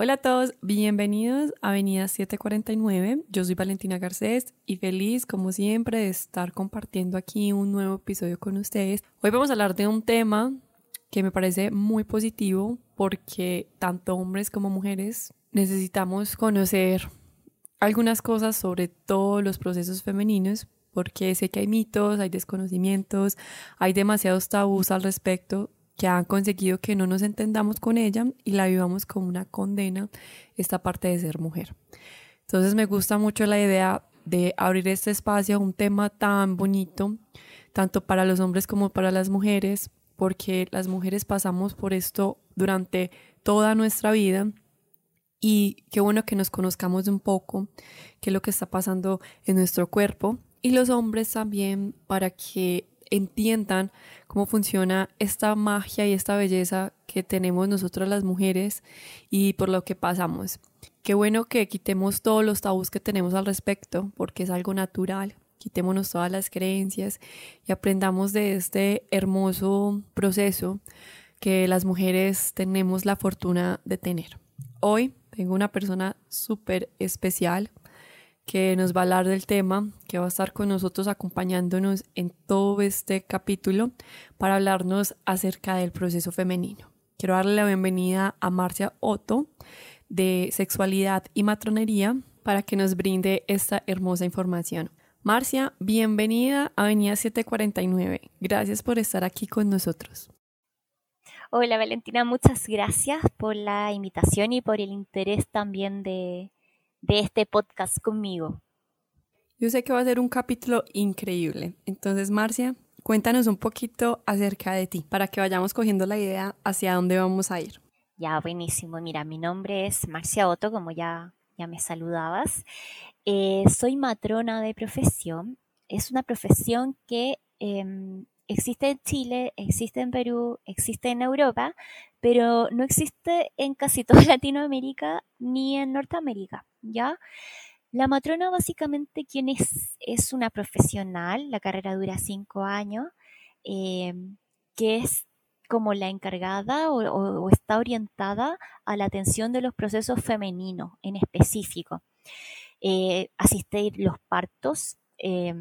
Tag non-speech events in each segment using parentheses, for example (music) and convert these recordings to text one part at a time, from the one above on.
Hola a todos, bienvenidos a Avenida 749. Yo soy Valentina Garcés y feliz como siempre de estar compartiendo aquí un nuevo episodio con ustedes. Hoy vamos a hablar de un tema que me parece muy positivo porque tanto hombres como mujeres necesitamos conocer algunas cosas sobre todos los procesos femeninos porque sé que hay mitos, hay desconocimientos, hay demasiados tabús al respecto que han conseguido que no nos entendamos con ella y la vivamos como una condena esta parte de ser mujer. Entonces me gusta mucho la idea de abrir este espacio un tema tan bonito, tanto para los hombres como para las mujeres, porque las mujeres pasamos por esto durante toda nuestra vida y qué bueno que nos conozcamos un poco qué es lo que está pasando en nuestro cuerpo y los hombres también para que entiendan cómo funciona esta magia y esta belleza que tenemos nosotras las mujeres y por lo que pasamos. Qué bueno que quitemos todos los tabús que tenemos al respecto, porque es algo natural. Quitémonos todas las creencias y aprendamos de este hermoso proceso que las mujeres tenemos la fortuna de tener. Hoy tengo una persona súper especial que nos va a hablar del tema, que va a estar con nosotros acompañándonos en todo este capítulo para hablarnos acerca del proceso femenino. Quiero darle la bienvenida a Marcia Otto de Sexualidad y Matronería para que nos brinde esta hermosa información. Marcia, bienvenida a Avenida 749. Gracias por estar aquí con nosotros. Hola Valentina, muchas gracias por la invitación y por el interés también de, de este podcast conmigo. Yo sé que va a ser un capítulo increíble. Entonces, Marcia, cuéntanos un poquito acerca de ti para que vayamos cogiendo la idea hacia dónde vamos a ir. Ya, buenísimo. Mira, mi nombre es Marcia Otto, como ya, ya me saludabas. Eh, soy matrona de profesión. Es una profesión que em, existe en Chile, existe en Perú, existe en Europa, pero no existe en casi (laughs) toda Latinoamérica ni en Norteamérica, ¿ya? La matrona básicamente quien es, es una profesional, la carrera dura cinco años, eh, que es como la encargada o, está orientada a la atención de los procesos femeninos en específico. Eh, asistir los partos, eh,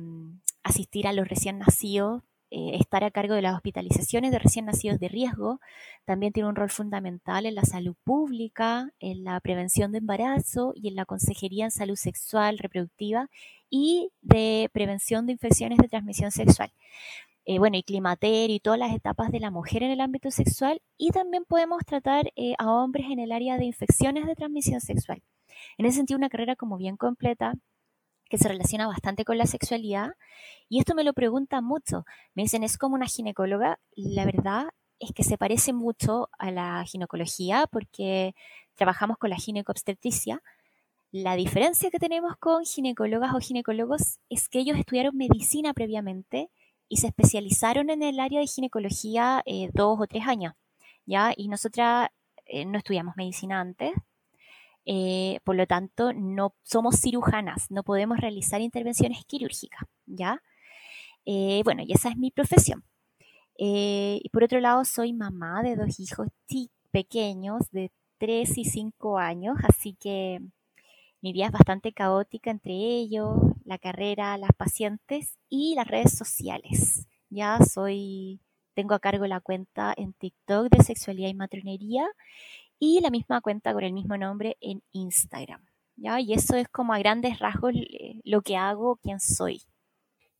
asistir a los recién nacidos, eh, estar a cargo de las hospitalizaciones de recién nacidos de riesgo. También tiene un rol fundamental en la salud pública, en la prevención de embarazo y en la consejería en salud sexual, reproductiva y de prevención de infecciones de transmisión sexual. Eh, bueno, y climaterio y todas las etapas de la mujer en el ámbito sexual. Y también podemos tratar eh, a hombres en el área de infecciones de transmisión sexual. En ese sentido, una carrera como bien completa, que se relaciona bastante con la sexualidad. Y esto me lo preguntan mucho. Me dicen, es como una ginecóloga. La verdad es que se parece mucho a la ginecología porque trabajamos con la ginecobstetricia. La diferencia que tenemos con ginecólogas o ginecólogos es que ellos estudiaron medicina previamente y se especializaron en el área de ginecología eh, dos o tres años, ¿ya? Y nosotras eh, no estudiamos medicina antes, eh, por lo tanto, no somos cirujanas, no podemos realizar intervenciones quirúrgicas, ¿ya? Eh, bueno, y esa es mi profesión. Eh, y por otro lado, soy mamá de dos hijos pequeños de 3 y 5 años, así que mi vida es bastante caótica entre ellos, la carrera, las pacientes y las redes sociales. Ya soy, tengo a cargo la cuenta en TikTok de sexualidad y matronería y la misma cuenta con el mismo nombre en Instagram. ¿ya? Y eso es como a grandes rasgos eh, lo que hago, quién soy.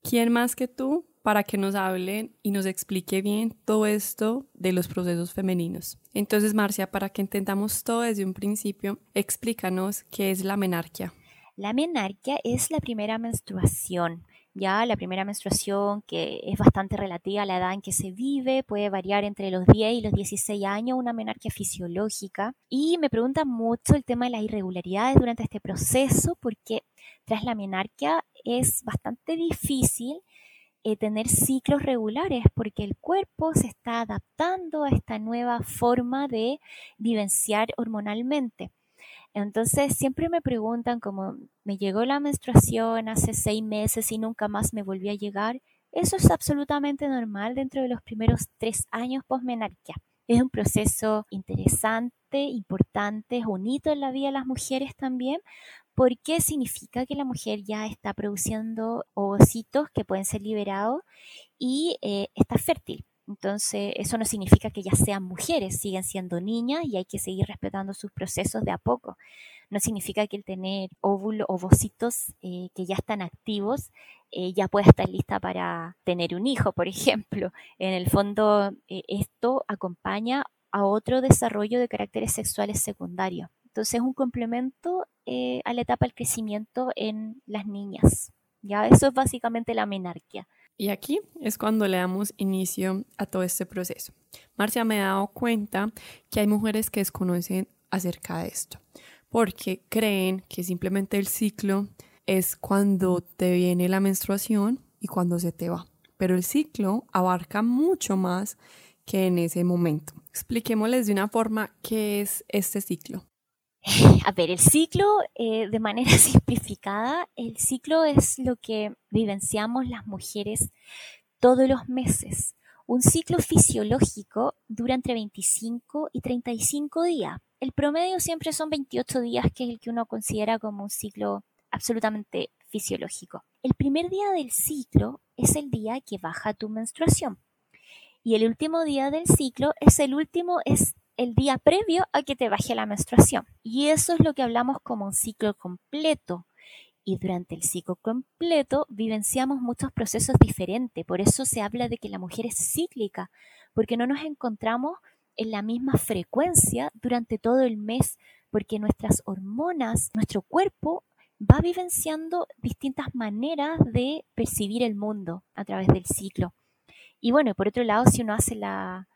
¿Quién más que tú para que nos hablen y nos explique bien todo esto de los procesos femeninos? Entonces, Marcia, para que entendamos todo desde un principio, explícanos qué es la menarquia. La menarquia es la primera menstruación ya la primera menstruación, que es bastante relativa a la edad en que se vive, puede variar entre los 10 y los 16 años, una menarquia fisiológica. Y me preguntan mucho el tema de las irregularidades durante este proceso, porque tras la menarquia es bastante difícil eh, tener ciclos regulares, porque el cuerpo se está adaptando a esta nueva forma de vivenciar hormonalmente. Entonces siempre me preguntan como me llegó la menstruación hace seis meses y nunca más me volvió a llegar. Eso es absolutamente normal dentro de los primeros tres años posmenarquia. Es un proceso interesante, importante, es un hito en la vida de las mujeres también, porque significa que la mujer ya está produciendo ovocitos que pueden ser liberados y eh, está fértil. Entonces, eso no significa que ya sean mujeres, siguen siendo niñas y hay que seguir respetando sus procesos de a poco. No significa que el tener óvulos, ovocitos eh, que ya están activos eh, ya pueda estar lista para tener un hijo, por (laughs) ejemplo. En el fondo, eh, esto acompaña a otro desarrollo de caracteres sexuales secundarios. Entonces, es un complemento a la etapa del crecimiento en las niñas. Ya, eso es básicamente la menarquia. Y aquí es cuando le damos inicio a todo este proceso. Marcia me ha dado cuenta que hay mujeres que desconocen acerca de esto, porque creen que simplemente el ciclo es cuando te viene la menstruación y cuando se te va. Pero el ciclo abarca mucho más que en ese momento. Expliquémosles de una forma qué es este ciclo. (laughs) A ver, el ciclo, eh, de manera (laughs) simplificada, el ciclo es lo que vivenciamos las mujeres todos los meses. Un ciclo fisiológico dura entre 25 y 35 días. El promedio siempre son 28 días, que es el que uno considera como un ciclo absolutamente fisiológico. El primer día del ciclo es el día que baja tu menstruación. Y el último día del ciclo es el último, es el día previo a que te baje la menstruación. Y eso es lo que hablamos como un ciclo completo. Y durante el ciclo completo vivenciamos muchos procesos diferentes. Por eso se habla de que la mujer es cíclica, porque no nos encontramos en la misma frecuencia durante todo el mes, porque nuestras hormonas, nuestro cuerpo va vivenciando distintas maneras de percibir el mundo a través del ciclo. Y bueno, por otro lado, si uno hace la,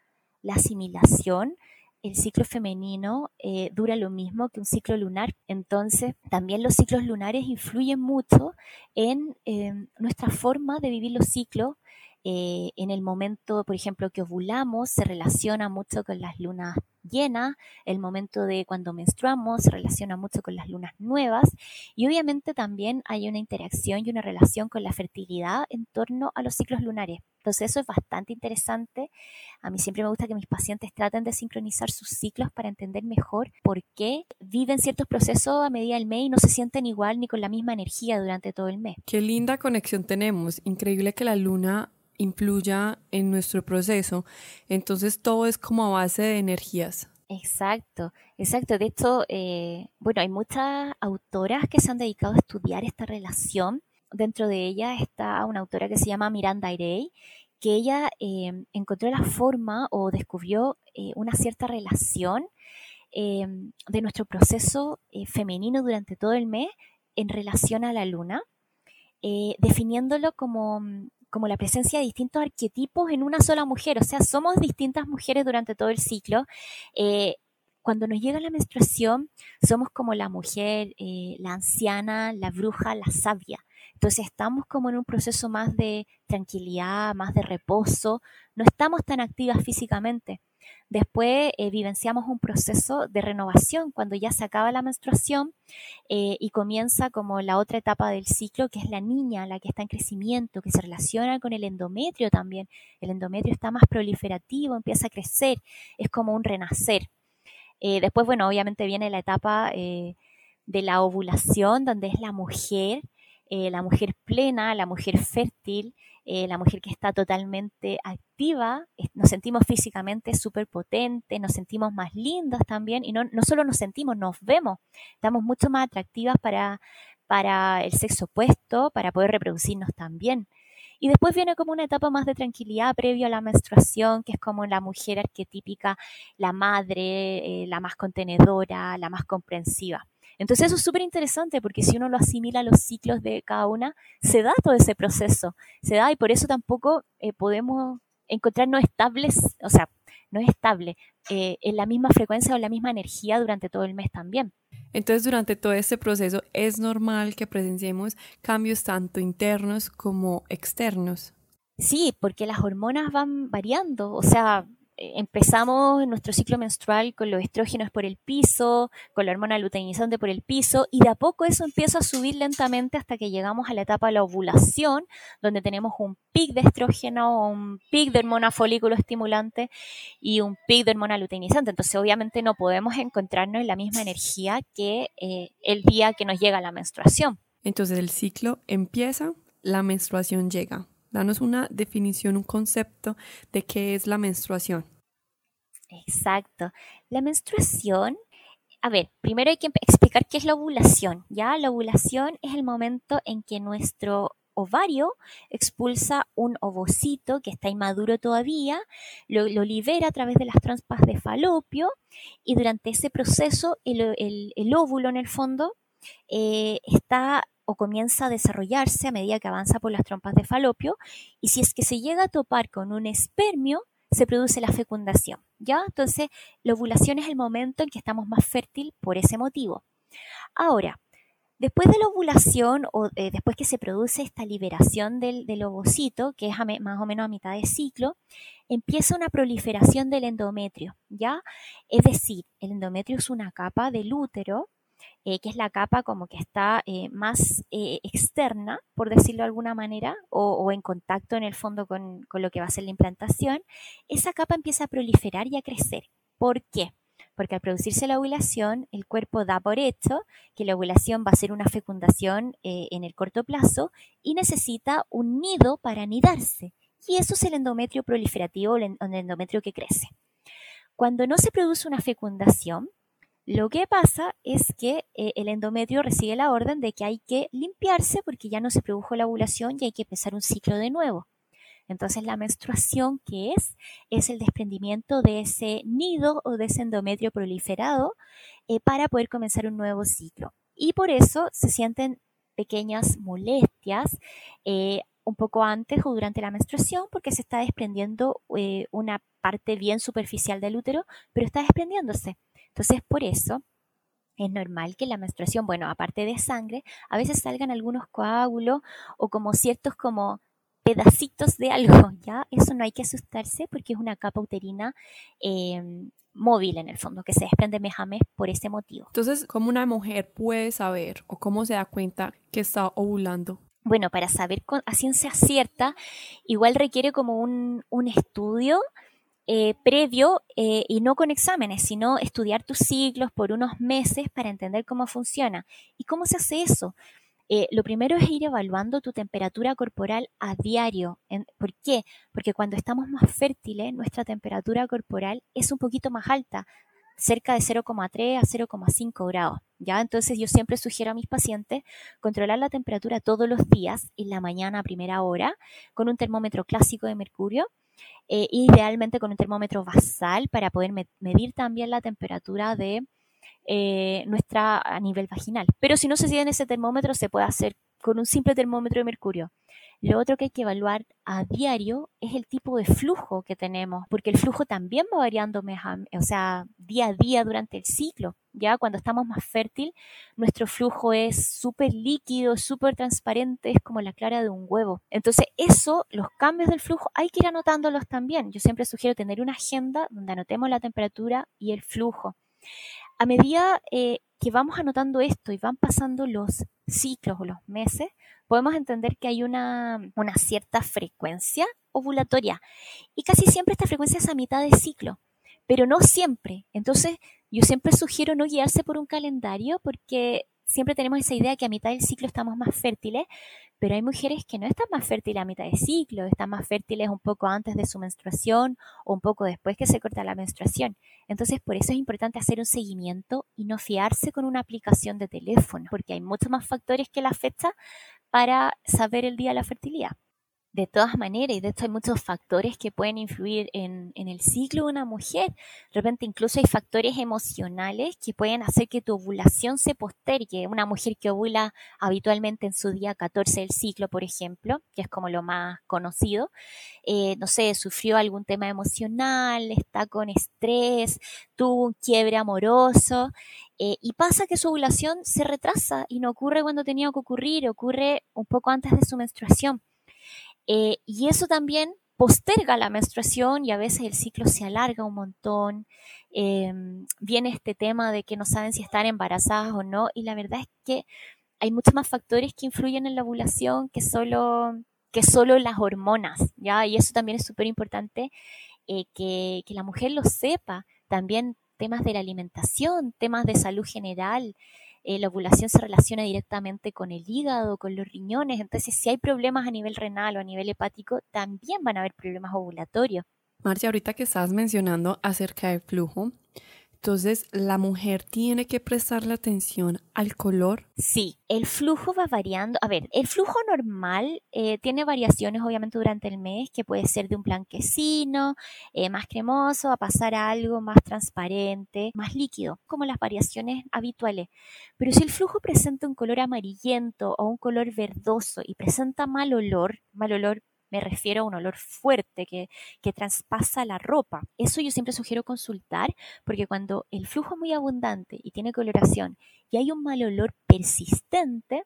la asimilación, el ciclo femenino eh, dura lo mismo que un ciclo lunar. Entonces, también los ciclos lunares influyen mucho en em, nuestra forma de vivir los ciclos. Eh, en el momento, por ejemplo, que ovulamos, se relaciona mucho con las lunas llena, el momento de cuando menstruamos se relaciona mucho con las lunas nuevas y obviamente también hay una interacción y una relación con la fertilidad en torno a los ciclos lunares. Entonces eso es bastante interesante. A mí siempre me gusta que mis pacientes traten de sincronizar sus ciclos para entender mejor por qué viven ciertos procesos a medida del mes y no se sienten igual ni con la misma energía durante todo el mes. Qué linda conexión tenemos. Increíble que la luna influya en nuestro proceso. Entonces todo es como a base de energías. Exacto, exacto. De hecho, eh, bueno, hay muchas autoras que se han dedicado a estudiar esta relación. Dentro de ella está una autora que se llama Miranda Airey, que ella eh, encontró la forma o descubrió eh, una cierta relación de nuestro proceso femenino durante todo el mes en relación a la luna, definiéndolo como como la presencia de distintos arquetipos en una sola mujer, o sea, somos distintas mujeres durante todo el ciclo. Eh, cuando nos llega la menstruación, somos como la mujer, eh, la anciana, la bruja, la sabia. Entonces estamos como en un proceso más de tranquilidad, más de reposo, no estamos tan activas físicamente. Después eh, vivenciamos un proceso de renovación cuando ya se acaba la menstruación eh, y comienza como la otra etapa del ciclo, que es la niña, la que está en crecimiento, que se relaciona con el endometrio también. El endometrio está más proliferativo, empieza a crecer, es como un renacer. Eh, después, bueno, obviamente viene la etapa de la ovulación, donde es la mujer, la mujer plena, la mujer fértil, eh, la mujer que está totalmente activa, nos sentimos físicamente súper potentes, nos sentimos más lindas también, y no, solo nos sentimos, nos vemos, estamos mucho más atractivas para, para el sexo opuesto, para poder reproducirnos también. Y después viene como una etapa más de tranquilidad previo a la menstruación, que es como la mujer arquetípica, la madre, eh, la más contenedora, la más comprensiva. Entonces eso es súper interesante porque si uno lo asimila a los ciclos de cada una, se da todo ese proceso, se da y por eso tampoco eh, podemos encontrarnos estables, o sea, no es estable eh, en la misma frecuencia o en la misma energía durante todo el mes también. Entonces, durante todo este proceso es normal que presenciemos cambios tanto internos como externos. Sí, porque las hormonas van variando, o sea, empezamos nuestro ciclo menstrual con los estrógenos por el piso, con la hormona luteinizante por el piso, y de a poco eso empieza a subir lentamente hasta que llegamos a la etapa de la ovulación, donde tenemos un pic de estrógeno, un pic de hormona folículo estimulante y un pic de hormona luteinizante. Entonces, obviamente no podemos encontrarnos en la misma energía que eh, el día que nos llega la menstruación. Entonces, el ciclo empieza, la menstruación llega. Danos una definición, un concepto de qué es la menstruación. Exacto. La menstruación, a ver, primero hay que explicar qué es la ovulación. Ya, la ovulación es el momento en que nuestro ovario expulsa un ovocito que está inmaduro todavía, lo, libera a través de las trompas de falopio y durante ese proceso el, óvulo en el fondo eh, está comienza a desarrollarse a medida que avanza por las trompas de falopio y si es que se llega a topar con un espermio, se produce la fecundación, ¿ya? Entonces, la ovulación es el momento en que estamos más fértil por ese motivo. Ahora, después de la ovulación o eh, después que se produce esta liberación del, ovocito, que es más o menos a mitad de ciclo, empieza una proliferación del endometrio, ¿ya? Es decir, el endometrio es una capa del útero eh, que es la capa como que está eh, más eh, externa, por decirlo de alguna manera, o, en contacto en el fondo con, con, lo que va a ser la implantación, esa capa empieza a proliferar y a crecer. ¿Por qué? Porque al producirse la ovulación, el cuerpo da por hecho que la ovulación va a ser una fecundación en el corto plazo y necesita un nido para anidarse. Y eso es el endometrio proliferativo, el endometrio que crece. Cuando no se produce una fecundación, lo que pasa es que eh, el endometrio recibe la orden de que hay que limpiarse porque ya no se produjo la ovulación y hay que empezar un ciclo de nuevo. Entonces la menstruación que es es el desprendimiento de ese nido o de ese endometrio proliferado eh, para poder comenzar un nuevo ciclo. Y por eso se sienten pequeñas molestias eh, un poco antes o durante la menstruación porque se está desprendiendo una parte bien superficial del útero, pero está desprendiéndose. Entonces, por eso es normal que la menstruación, bueno, aparte de sangre, a veces salgan algunos coágulos o como ciertos como pedacitos de algo, (laughs) ¿ya? Eso no hay que asustarse porque es una capa uterina em, móvil en el fondo, que se desprende mes a mes por ese motivo. Entonces, ¿cómo una mujer puede saber o cómo se da cuenta que está ovulando? Bueno, para saber a ciencia cierta, igual requiere como un, un estudio eh, previo eh, y no con exámenes, sino estudiar tus ciclos por unos meses para entender cómo funciona. ¿Y cómo se hace eso? Eh, lo primero es ir evaluando tu temperatura corporal a diario. ¿Por qué? Porque cuando estamos más fértiles, nuestra temperatura corporal es un poquito más alta, cerca de 0,3 a 0,5 grados. ¿ya? Entonces yo siempre sugiero a mis pacientes controlar la temperatura todos los días, en la mañana a primera hora, con un termómetro clásico de mercurio eh, idealmente con un termómetro basal para poder medir también la temperatura de eh, nuestra a nivel vaginal. Pero si no se en ese termómetro, se puede hacer con un simple termómetro de mercurio. Lo otro que hay que evaluar a diario es el tipo de flujo que tenemos, porque el flujo también va variando, o sea, día a día durante el ciclo. Ya cuando estamos más fértil, nuestro flujo es súper líquido, súper transparente, es como la clara de un huevo. Entonces, eso, los cambios del flujo, hay que ir anotándolos también. Yo siempre sugiero tener una agenda donde anotemos la temperatura y el flujo. A medida eh, que vamos anotando esto y van pasando los ciclos o los meses, podemos entender que hay una, cierta frecuencia ovulatoria. Y casi siempre esta frecuencia es a mitad de ciclo, pero no siempre. Entonces, yo siempre sugiero no guiarse por un calendario porque siempre tenemos esa idea que a mitad del ciclo estamos más fértiles, pero hay mujeres que no están más fértiles a mitad de ciclo, están más fértiles un poco antes de su menstruación o un poco después que se corta la menstruación. Entonces, por eso es importante hacer un seguimiento y no fiarse con una aplicación de teléfono, porque hay muchos más factores que la fecha para saber el día de la fertilidad de todas maneras, y de hecho hay muchos factores que pueden influir en, el ciclo de una mujer. De repente incluso hay factores emocionales que pueden hacer que tu ovulación se postergue. Una mujer que ovula habitualmente en su día 14 del ciclo, por ejemplo, que es como lo más conocido, eh, no sé, sufrió algún tema emocional, está con estrés, tuvo un quiebre amoroso, eh, y pasa que su ovulación se retrasa y no ocurre cuando tenía que ocurrir, ocurre un poco antes de su menstruación. Eh, y eso también posterga la menstruación y a veces el ciclo se alarga un montón. Em, viene este tema de que no saben si están embarazadas o no y la verdad es que hay muchos más factores que influyen en la ovulación que solo, que solo las hormonas, ¿ya? Y eso también es súper importante eh, que, que la mujer lo sepa. También temas de la alimentación, temas de salud general, eh, la ovulación se relaciona directamente con el hígado, con los riñones, entonces si hay problemas a nivel renal o a nivel hepático, también van a haber problemas ovulatorios. Marcia, ahorita que estabas mencionando acerca del flujo, entonces, ¿la mujer tiene que prestarle atención al color? Sí, el flujo va variando. A ver, el flujo normal eh, tiene variaciones obviamente durante el mes, que puede ser de un blanquecino, eh, más cremoso, a pasar a algo más transparente, más líquido, como las variaciones habituales. Pero si el flujo presenta un color amarillento o un color verdoso y presenta mal olor, mal olor me refiero a un olor fuerte que, que traspasa la ropa. Eso yo siempre sugiero consultar porque cuando el flujo es muy abundante y tiene coloración y hay un mal olor persistente,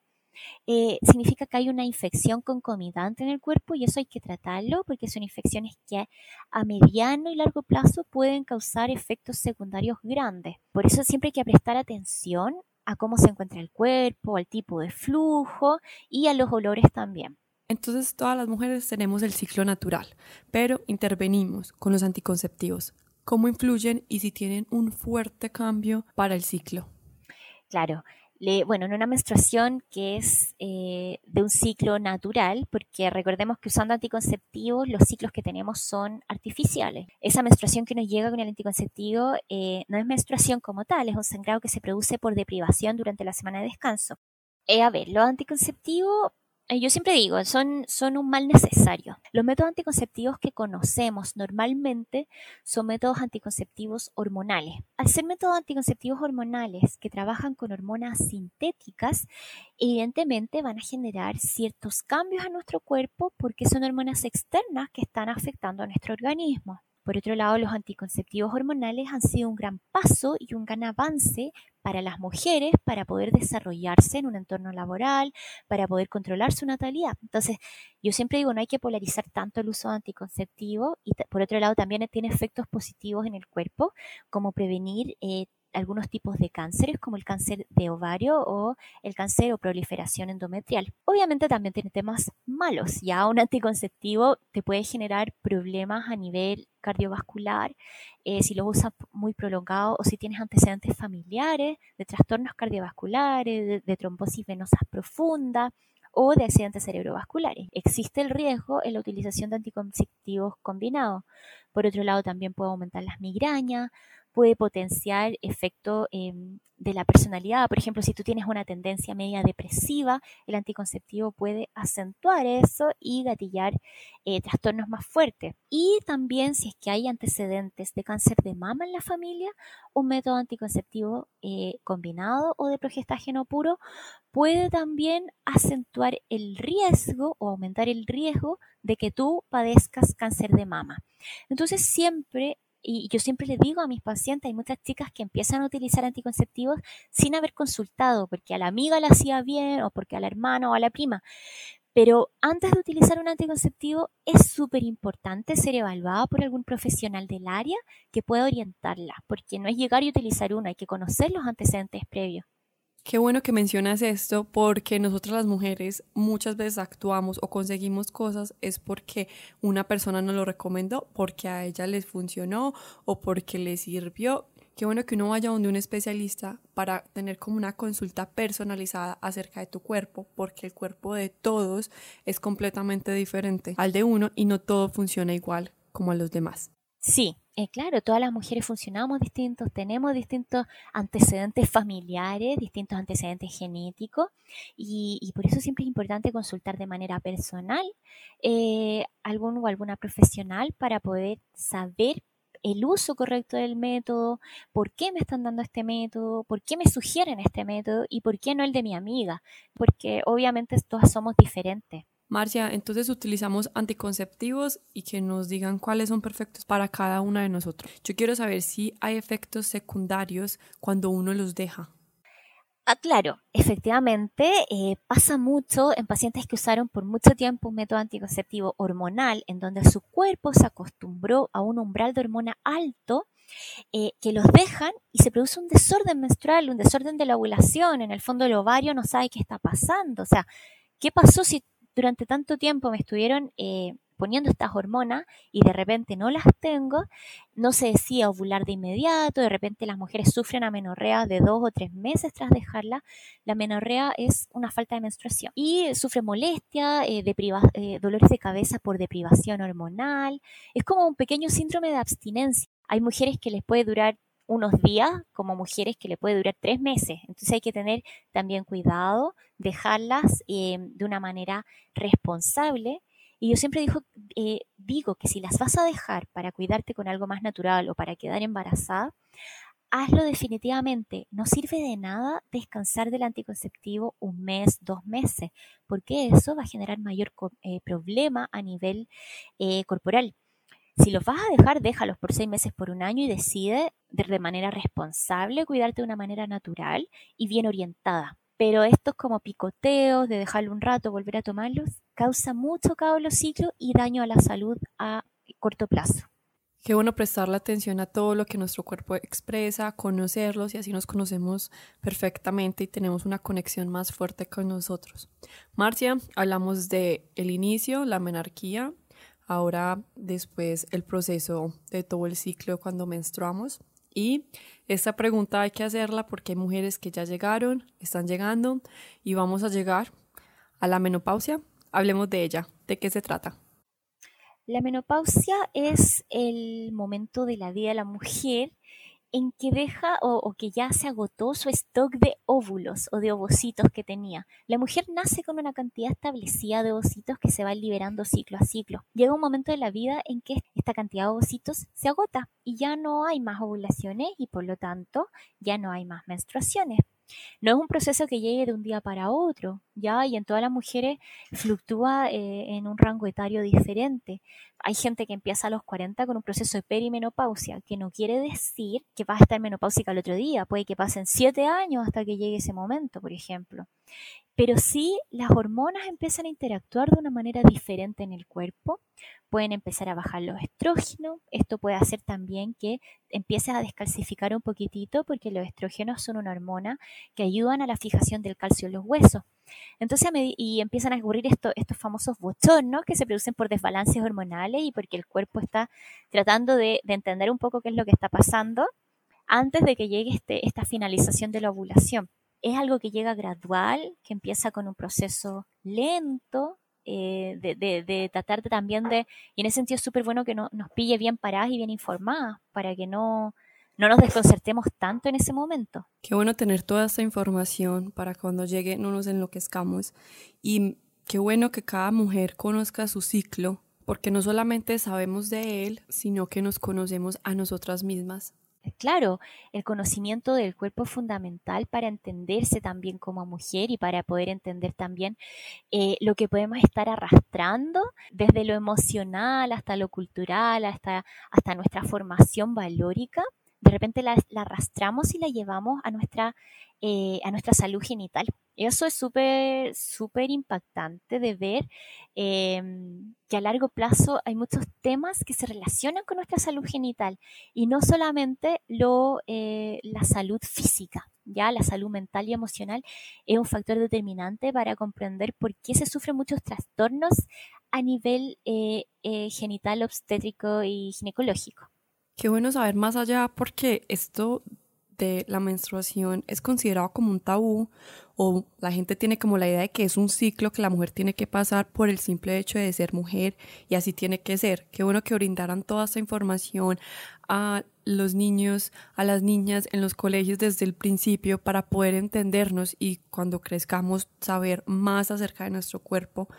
eh, significa que hay una infección concomitante en el cuerpo y eso hay que tratarlo porque son infecciones que a mediano y largo plazo pueden causar efectos secundarios grandes. Por eso siempre hay que prestar atención a cómo se encuentra el cuerpo, al tipo de flujo y a los olores también. Entonces todas las mujeres tenemos el ciclo natural, pero intervenimos con los anticonceptivos. ¿Cómo influyen y si tienen un fuerte cambio para el ciclo? Claro, bueno, en una menstruación que es eh, de un ciclo natural, porque recordemos que usando anticonceptivos los ciclos que tenemos son artificiales. Esa menstruación que nos llega con el anticonceptivo eh, no es menstruación como tal, es un sangrado que se produce por deprivación durante la semana de descanso. Eh, a ver, los anticonceptivos yo siempre digo, son, son un mal necesario. Los métodos anticonceptivos que conocemos normalmente son métodos anticonceptivos hormonales. Al ser métodos anticonceptivos hormonales que trabajan con hormonas sintéticas, evidentemente van a generar ciertos cambios a nuestro cuerpo porque son hormonas externas que están afectando a nuestro organismo. Por otro lado, los anticonceptivos hormonales han sido un gran paso y un gran avance para las mujeres para poder desarrollarse en un entorno laboral, para poder controlar su natalidad. Entonces, yo siempre digo, no hay que polarizar tanto el uso de anticonceptivo y por otro lado también tiene efectos positivos en el cuerpo, como prevenir eh, algunos tipos de cánceres, como el cáncer de ovario o el cáncer o proliferación endometrial. Obviamente también tiene temas malos. Ya un anticonceptivo te puede generar problemas a nivel cardiovascular eh, si lo usas muy prolongado o si tienes antecedentes familiares de trastornos cardiovasculares, de, de trombosis venosas profunda o de accidentes cerebrovasculares. Existe el riesgo en la utilización de anticonceptivos combinados. Por otro lado, también puede aumentar las migrañas, puede potenciar efecto em, de la personalidad. Por ejemplo, si tú tienes una tendencia media depresiva, el anticonceptivo puede acentuar eso y gatillar eh, trastornos más fuertes. Y también si es que hay antecedentes de cáncer de mama en la familia, un método anticonceptivo eh, combinado o de progestágeno puro puede también acentuar el riesgo o aumentar el riesgo de que tú padezcas cáncer de mama. Entonces siempre y yo siempre le digo a mis pacientes, hay muchas chicas que empiezan a utilizar anticonceptivos sin haber consultado, porque a la amiga le hacía bien o porque a la hermana o a la prima. Pero antes de utilizar un anticonceptivo es súper importante ser evaluada por algún profesional del área que pueda orientarla, porque no es llegar y utilizar uno, hay que conocer los antecedentes previos. Qué bueno que mencionas esto porque nosotras las mujeres muchas veces actuamos o conseguimos cosas es porque una persona nos lo recomendó, porque a ella les funcionó o porque le sirvió. Qué bueno que uno vaya donde un especialista para tener como una consulta personalizada acerca de tu cuerpo, porque el cuerpo de todos es completamente diferente al de uno y no todo funciona igual como a los demás. Sí, eh, claro, todas las mujeres funcionamos distintos, tenemos distintos antecedentes familiares, distintos antecedentes genéticos y, por eso siempre es importante consultar de manera personal eh, algún o alguna profesional para poder saber el uso correcto del método, por qué me están dando este método, por qué me sugieren este método y por qué no el de mi amiga, porque obviamente todas somos diferentes. Marcia, entonces utilizamos anticonceptivos y que nos digan cuáles son perfectos para cada una de nosotros. Yo quiero saber si hay efectos secundarios cuando uno los deja. Ah, claro, efectivamente eh, pasa mucho en pacientes que usaron por mucho tiempo un método anticonceptivo hormonal en donde su cuerpo se acostumbró a un umbral de hormona alto eh, que los dejan y se produce un desorden menstrual, un desorden de la ovulación. En el fondo el ovario no sabe qué está pasando. O sea, ¿qué pasó si durante tanto tiempo me estuvieron eh, poniendo estas hormonas y de repente no las tengo, no se decía ovular de inmediato, de repente las mujeres sufren amenorrea de dos o tres meses tras dejarla. La amenorrea es una falta de menstruación y sufre molestia, eh, eh, dolores de cabeza por deprivación hormonal. Es como un pequeño síndrome de abstinencia. Hay mujeres que les puede durar unos días, como mujeres que le puede durar tres meses. Entonces hay que tener también cuidado, dejarlas eh, de una manera responsable y yo siempre digo, eh, digo que si las vas a dejar para cuidarte con algo más natural o para quedar embarazada, hazlo definitivamente. No sirve de nada descansar del anticonceptivo un mes, dos meses, porque eso va a generar mayor eh, problema a nivel eh, corporal. Si los vas a dejar, déjalos por seis meses, por un año y decide de manera responsable cuidarte de una manera natural y bien orientada pero estos como picoteos de dejarlo un rato, volver a tomarlos, causa mucho caos en los ciclos y daño a la salud a corto plazo. Qué bueno prestarle atención a todo lo que nuestro cuerpo expresa, conocerlos y así nos conocemos perfectamente y tenemos una conexión más fuerte con nosotros. Marcia, hablamos de el inicio, la menarquía, ahora después el proceso de todo el ciclo cuando menstruamos. Y esta pregunta hay que hacerla porque hay mujeres que ya llegaron, están llegando y vamos a llegar a la menopausia. Hablemos de ella. ¿De qué se trata? La menopausia es el momento de la vida de la mujer en que deja o, que ya se agotó su stock de óvulos o de ovocitos que tenía. La mujer nace con una cantidad establecida de ovocitos que se van liberando ciclo a ciclo. Llega un momento de la vida en que esta cantidad de ovocitos se agota y ya no hay más ovulaciones y por lo tanto ya no hay más menstruaciones. No es un proceso que llegue de un día para otro, ¿ya? Y en todas las mujeres fluctúa eh, en un rango etario diferente. Hay gente que empieza a los 40 con un proceso de perimenopausia, que no quiere decir que va a estar menopáusica el otro día. Puede que pasen 7 años hasta que llegue ese momento, por ejemplo. Pero sí, las hormonas empiezan a interactuar de una manera diferente en el cuerpo. Pueden empezar a bajar los estrógenos. Esto puede hacer también que empieces a descalcificar un poquitito porque los estrógenos son una hormona que ayudan a la fijación del calcio en los huesos. Entonces, y empiezan a ocurrir estos famosos bochornos que se producen por desbalances hormonales y porque el cuerpo está tratando de, entender un poco qué es lo que está pasando antes de que llegue este, esta finalización de la ovulación es algo que llega gradual, que empieza con un proceso lento, eh, de, de, tratar también de, y en ese sentido es súper bueno que nos pille bien paradas y bien informadas, para que no, no nos desconcertemos tanto en ese momento. Qué bueno tener toda esta información para cuando llegue no nos enloquezcamos. Y qué bueno que cada mujer conozca su ciclo, porque no solamente sabemos de él, sino que nos conocemos a nosotras mismas. Claro, el conocimiento del cuerpo es fundamental para entenderse también como mujer y para poder entender también eh, lo que podemos estar arrastrando desde lo emocional hasta lo cultural, hasta, hasta nuestra formación valórica. De repente la, arrastramos y la llevamos a nuestra, eh, a nuestra salud genital. Eso es súper, súper impactante de ver em, que a largo plazo hay muchos temas que se relacionan con nuestra salud genital y no solamente lo, eh, la salud física, ya la salud mental y emocional es un factor determinante para comprender por qué se sufren muchos trastornos a nivel eh, eh, genital, obstétrico y ginecológico. Qué bueno saber más allá porque esto de la menstruación es considerado como un tabú o la gente tiene como la idea de que es un ciclo que la mujer tiene que pasar por el simple hecho de ser mujer y así tiene que ser. Qué bueno que brindaran toda esta información a los niños, a las niñas en los colegios desde el principio para poder entendernos y cuando crezcamos saber más acerca de nuestro cuerpo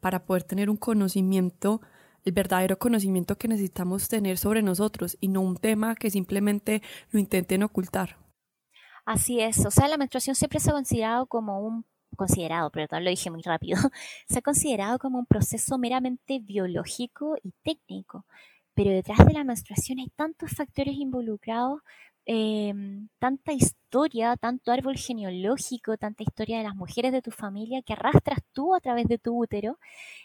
para poder tener un conocimiento el verdadero conocimiento que necesitamos tener sobre nosotros y no un tema que simplemente lo intenten ocultar. Así es, o sea, la menstruación siempre se ha considerado como un considerado, pero lo dije muy rápido, (laughs) se ha considerado como un proceso meramente biológico y técnico, pero detrás de la menstruación hay tantos factores involucrados em, tanta historia, tanto árbol genealógico, tanta historia de las mujeres de tu familia que arrastras tú a través de tu útero,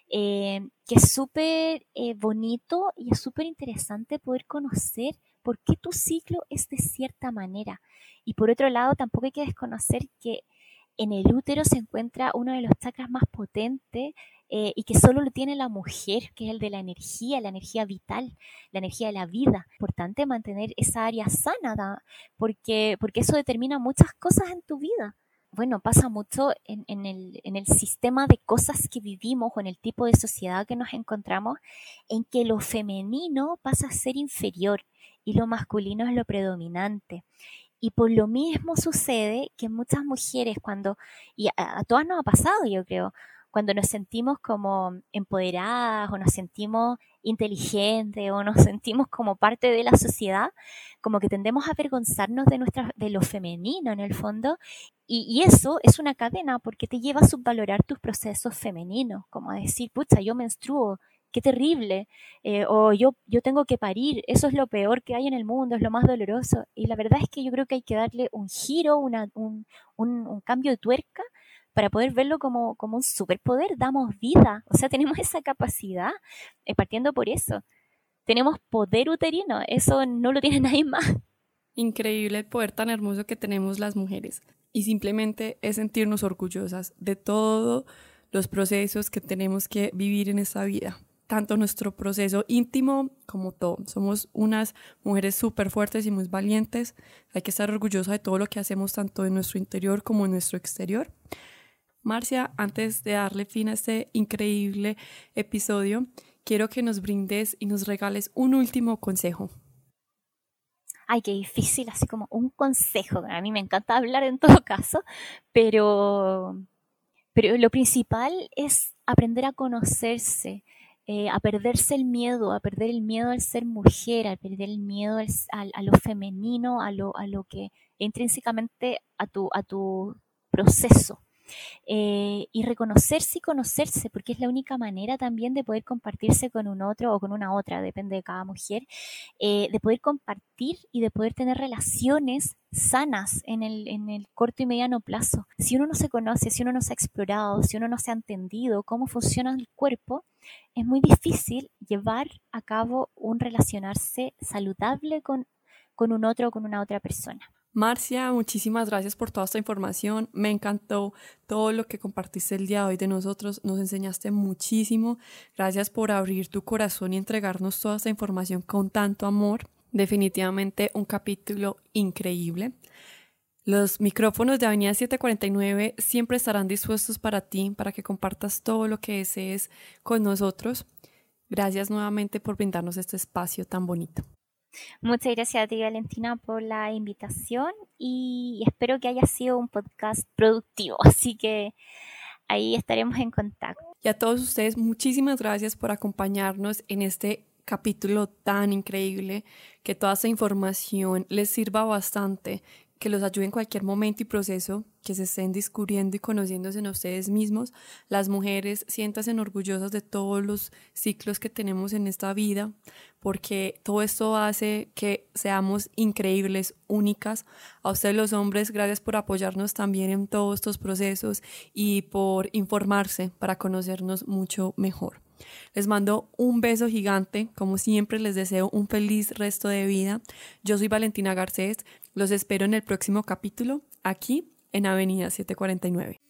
em, que es súper eh, bonito y es súper interesante poder conocer por qué tu ciclo es de cierta manera. Y por otro lado, tampoco hay que desconocer que en el útero se encuentra uno de los chakras más potentes eh, y que solo lo tiene la mujer, que es el de la energía, la energía vital, la energía de la vida. Importante mantener esa área sana, porque, porque eso determina muchas cosas en tu vida. Bueno, pasa mucho en, en, el, en el sistema de cosas que vivimos o en el tipo de sociedad que nos encontramos, en que lo femenino pasa a ser inferior y lo masculino es lo predominante. Y por lo mismo sucede que muchas mujeres cuando, y a, todas nos ha pasado yo creo, cuando nos sentimos como empoderadas o nos sentimos inteligentes o nos (laughs) sentimos como parte de la sociedad, como que tendemos a avergonzarnos de, nuestra, de lo femenino en el fondo. Y, y, eso es una cadena porque te lleva a subvalorar tus procesos femeninos, como a decir, pucha, yo menstruo, qué terrible, eh, o yo, yo tengo que parir, eso es lo peor que hay en el mundo, es lo más doloroso. Y la verdad es que yo creo que hay que darle un giro, una, un, un, un cambio de tuerca para poder verlo como, como un superpoder, damos vida, o sea, (laughs) tenemos esa capacidad, eh, partiendo por eso. Tenemos poder uterino, eso no lo tiene (laughs) nadie más. Increíble el poder tan hermoso que tenemos las mujeres. Y simplemente es sentirnos orgullosas de todos los procesos que tenemos que vivir en esta vida tanto nuestro proceso íntimo como todo. Somos unas mujeres súper fuertes y muy valientes. Hay que estar orgullosa de todo lo que hacemos tanto en nuestro interior como en nuestro exterior. Marcia, antes de darle fin a este increíble episodio, quiero que nos brindes y nos regales un último consejo. Ay, qué difícil, así como un consejo. A mí me encanta hablar en todo caso, pero, pero lo principal es aprender a conocerse, eh, a perderse el miedo, a perder el miedo al ser mujer, a perder el miedo al, a lo femenino, a lo, a lo que intrínsecamente a tu, a tu proceso. Eh, y reconocerse y conocerse, porque es la única manera también de poder compartirse con un otro o con una otra, depende de cada mujer, eh, de poder compartir y de poder tener relaciones sanas en el, en el corto y mediano plazo. Si uno no se conoce, si uno no se ha explorado, si uno no se ha entendido cómo funciona el cuerpo, es muy difícil llevar a cabo un relacionarse saludable con, con un otro o con una otra persona. Marcia, muchísimas gracias por toda esta información. Me encantó todo lo que compartiste el día de hoy de nosotros. Nos enseñaste muchísimo. Gracias por abrir tu corazón y entregarnos toda esta información con tanto amor. Definitivamente un capítulo increíble. Los micrófonos de Avenida 749 siempre estarán dispuestos para ti, para que compartas todo lo que desees con nosotros. Gracias nuevamente por brindarnos este espacio tan bonito. Muchas gracias a ti, Valentina, por la invitación y espero que haya sido un podcast productivo. (laughs) Así que ahí estaremos en contacto. Y a todos ustedes, muchísimas gracias por acompañarnos en este capítulo tan increíble, que toda esta información les sirva bastante, que los ayude en cualquier momento y proceso, que se estén descubriendo y conociéndose en ustedes mismos. Las mujeres siéntanse orgullosas de todos los ciclos que tenemos en esta vida, porque todo esto hace que seamos increíbles, únicas. A ustedes los hombres, gracias por apoyarnos también en todos estos procesos y por informarse para conocernos mucho mejor. Les mando un beso gigante, como siempre les deseo un feliz resto de vida. Yo soy Valentina Garcés, los espero en el próximo capítulo aquí en Avenida 749.